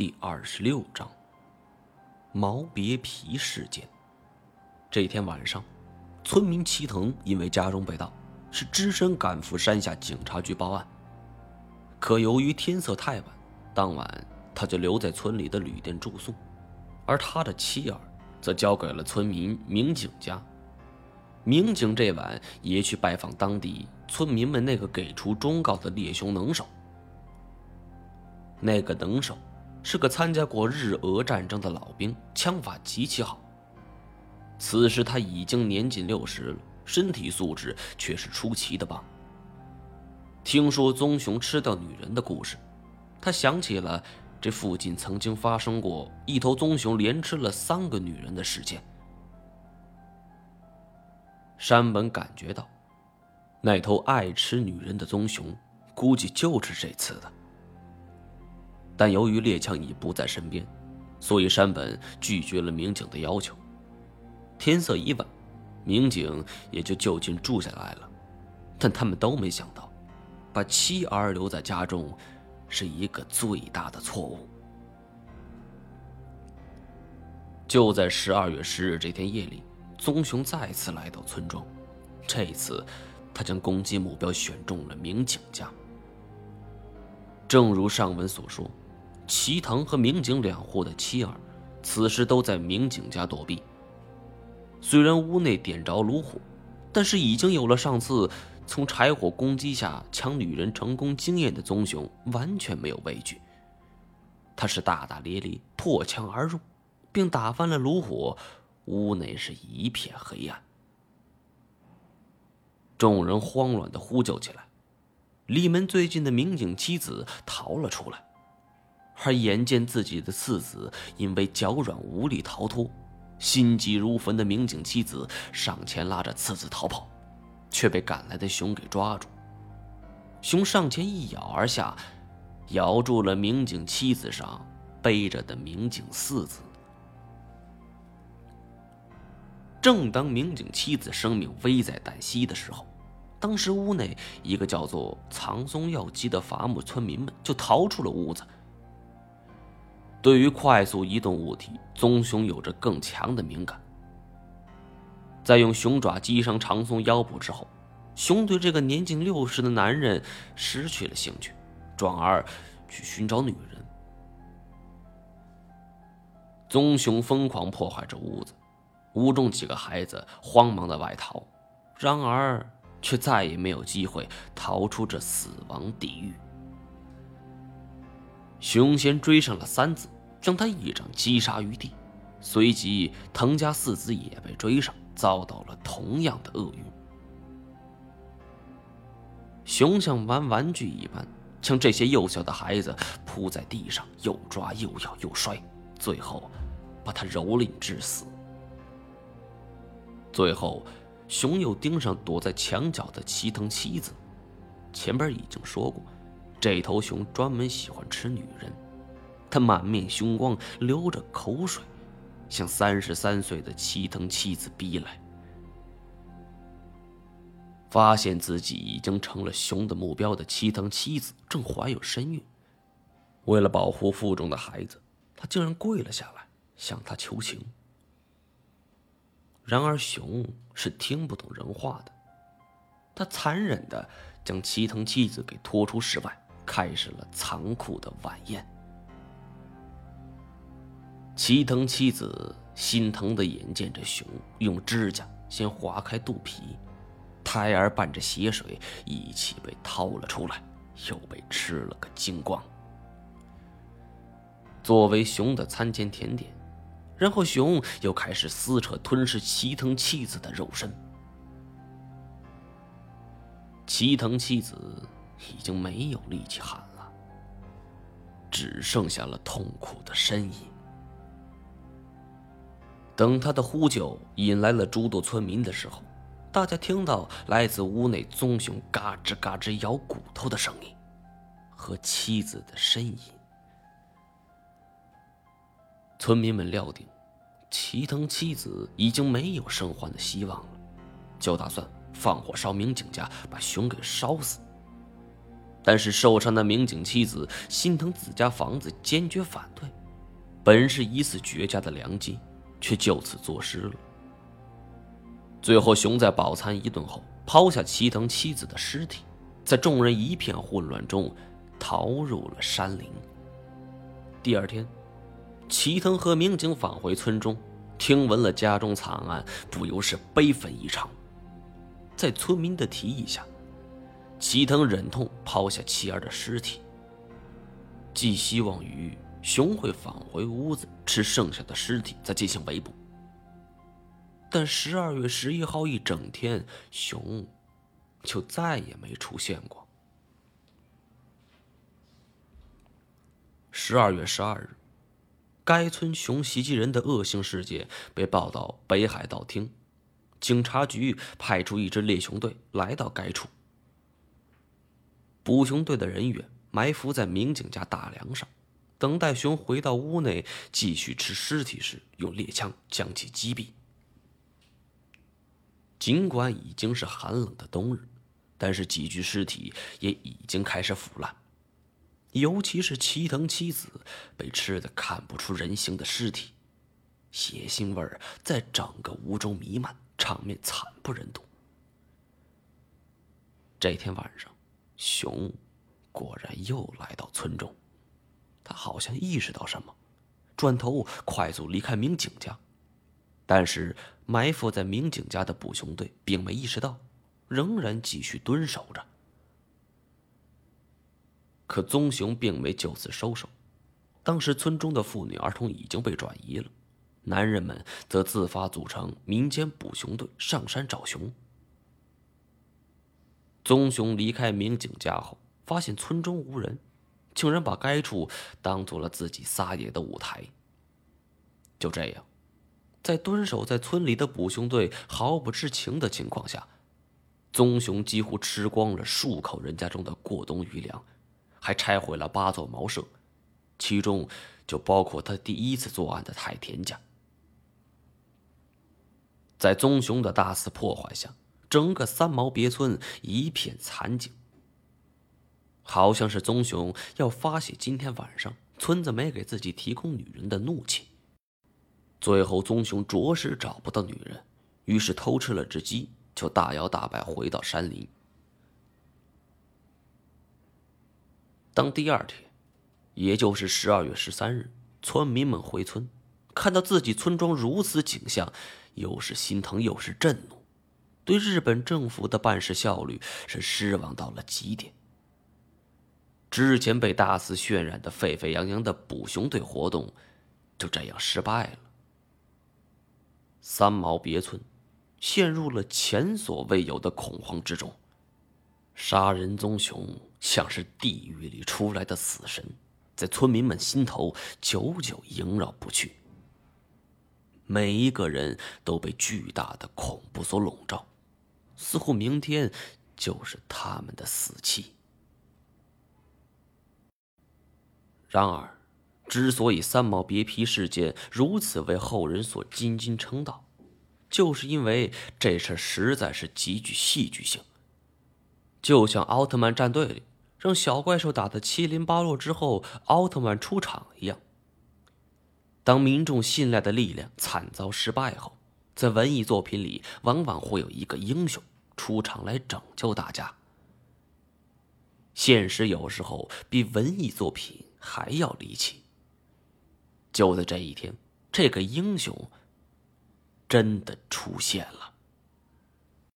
第二十六章：毛别皮事件。这天晚上，村民齐藤因为家中被盗，是只身赶赴山下警察局报案。可由于天色太晚，当晚他就留在村里的旅店住宿，而他的妻儿则交给了村民民警家。民警这晚也去拜访当地村民们那个给出忠告的猎熊能手。那个能手是个参加过日俄战争的老兵，枪法极其好。此时他已经年近六十了，身体素质却是出奇的棒。听说棕熊吃掉女人的故事，他想起了这附近曾经发生过一头棕熊连吃了三个女人的事件。山本感觉到，那头爱吃女人的棕熊，估计就是这次的。但由于猎枪已不在身边，所以山本拒绝了民警的要求。天色已晚，民警也就就近住下来了。但他们都没想到，把妻儿留在家中，是一个最大的错误。就在十二月十日这天夜里。棕熊再次来到村庄，这次，他将攻击目标选中了民警家。正如上文所说，齐藤和民警两户的妻儿，此时都在民警家躲避。虽然屋内点着炉火，但是已经有了上次从柴火攻击下抢女人成功经验的棕熊，完全没有畏惧。他是大大咧咧破墙而入，并打翻了炉火。屋内是一片黑暗，众人慌乱的呼救起来。离门最近的民警妻子逃了出来，而眼见自己的次子因为脚软无力逃脱，心急如焚的民警妻子上前拉着次子逃跑，却被赶来的熊给抓住。熊上前一咬而下，咬住了民警妻子上背着的民警四子。正当民警妻子生命危在旦夕的时候，当时屋内一个叫做藏松耀基的伐木村民们就逃出了屋子。对于快速移动物体，棕熊有着更强的敏感。在用熊爪击伤长松腰部之后，熊对这个年近六十的男人失去了兴趣，转而去寻找女人。棕熊疯狂破坏着屋子。屋中几个孩子慌忙的外逃，然而却再也没有机会逃出这死亡地狱。熊先追上了三子，将他一掌击杀于地，随即藤家四子也被追上，遭到了同样的厄运。熊像玩玩具一般，将这些幼小的孩子扑在地上，又抓又咬又摔，最后把他蹂躏致死。最后，熊又盯上躲在墙角的齐藤妻子。前边已经说过，这头熊专门喜欢吃女人。他满面凶光，流着口水，向三十三岁的齐藤妻子逼来。发现自己已经成了熊的目标的齐藤妻子正怀有身孕，为了保护腹中的孩子，他竟然跪了下来，向他求情。然而，熊是听不懂人话的。他残忍的将齐藤妻子给拖出室外，开始了残酷的晚宴。齐藤妻子心疼的眼见着熊用指甲先划开肚皮，胎儿伴着血水一起被掏了出来，又被吃了个精光。作为熊的餐前甜点。然后，熊又开始撕扯、吞噬齐藤妻子的肉身。齐藤妻子已经没有力气喊了，只剩下了痛苦的呻吟。等他的呼救引来了诸多村民的时候，大家听到来自屋内棕熊嘎吱嘎吱咬骨头的声音，和妻子的呻吟。村民们料定，齐藤妻子已经没有生还的希望了，就打算放火烧民警家，把熊给烧死。但是受伤的民警妻子心疼自家房子，坚决反对。本是一次绝佳的良机，却就此坐失了。最后，熊在饱餐一顿后，抛下齐藤妻子的尸体，在众人一片混乱中，逃入了山林。第二天，齐藤和民警返回村中，听闻了家中惨案，不由是悲愤异常。在村民的提议下，齐藤忍痛抛下妻儿的尸体，寄希望于熊会返回屋子吃剩下的尸体，再进行围捕。但十二月十一号一整天，熊就再也没出现过。十二月十二日，该村熊袭击人的恶性事件被报到北海道厅。警察局派出一支猎熊队来到该处。捕熊队的人员埋伏在民警家大梁上，等待熊回到屋内继续吃尸体时，用猎枪将其击毙。尽管已经是寒冷的冬日，但是几具尸体也已经开始腐烂，尤其是齐藤妻子被吃的看不出人形的尸体，血腥味儿在整个屋中弥漫。场面惨不忍睹。这天晚上，熊果然又来到村中，他好像意识到什么，转头快速离开民警家。但是埋伏在民警家的捕熊队并没意识到，仍然继续蹲守着。可棕熊并没就此收手，当时村中的妇女儿童已经被转移了。男人们则自发组成民间捕熊队，上山找熊。棕熊离开民警家后，发现村中无人，竟然把该处当做了自己撒野的舞台。就这样，在蹲守在村里的捕熊队毫不知情的情况下，棕熊几乎吃光了数口人家中的过冬余粮，还拆毁了八座茅舍，其中就包括他第一次作案的太田家。在棕熊的大肆破坏下，整个三毛别村一片惨景。好像是棕熊要发泄今天晚上村子没给自己提供女人的怒气。最后，棕熊着实找不到女人，于是偷吃了只鸡，就大摇大摆回到山林。当第二天，也就是十二月十三日，村民们回村，看到自己村庄如此景象。又是心疼又是震怒，对日本政府的办事效率是失望到了极点。之前被大肆渲染的沸沸扬扬的捕熊队活动，就这样失败了。三毛别村陷入了前所未有的恐慌之中，杀人棕熊像是地狱里出来的死神，在村民们心头久久萦绕不去。每一个人都被巨大的恐怖所笼罩，似乎明天就是他们的死期。然而，之所以三毛别皮事件如此为后人所津津称道，就是因为这事实在是极具戏剧性。就像奥特曼战队里让小怪兽打得七零八落之后，奥特曼出场一样。当民众信赖的力量惨遭失败后，在文艺作品里往往会有一个英雄出场来拯救大家。现实有时候比文艺作品还要离奇。就在这一天，这个英雄真的出现了。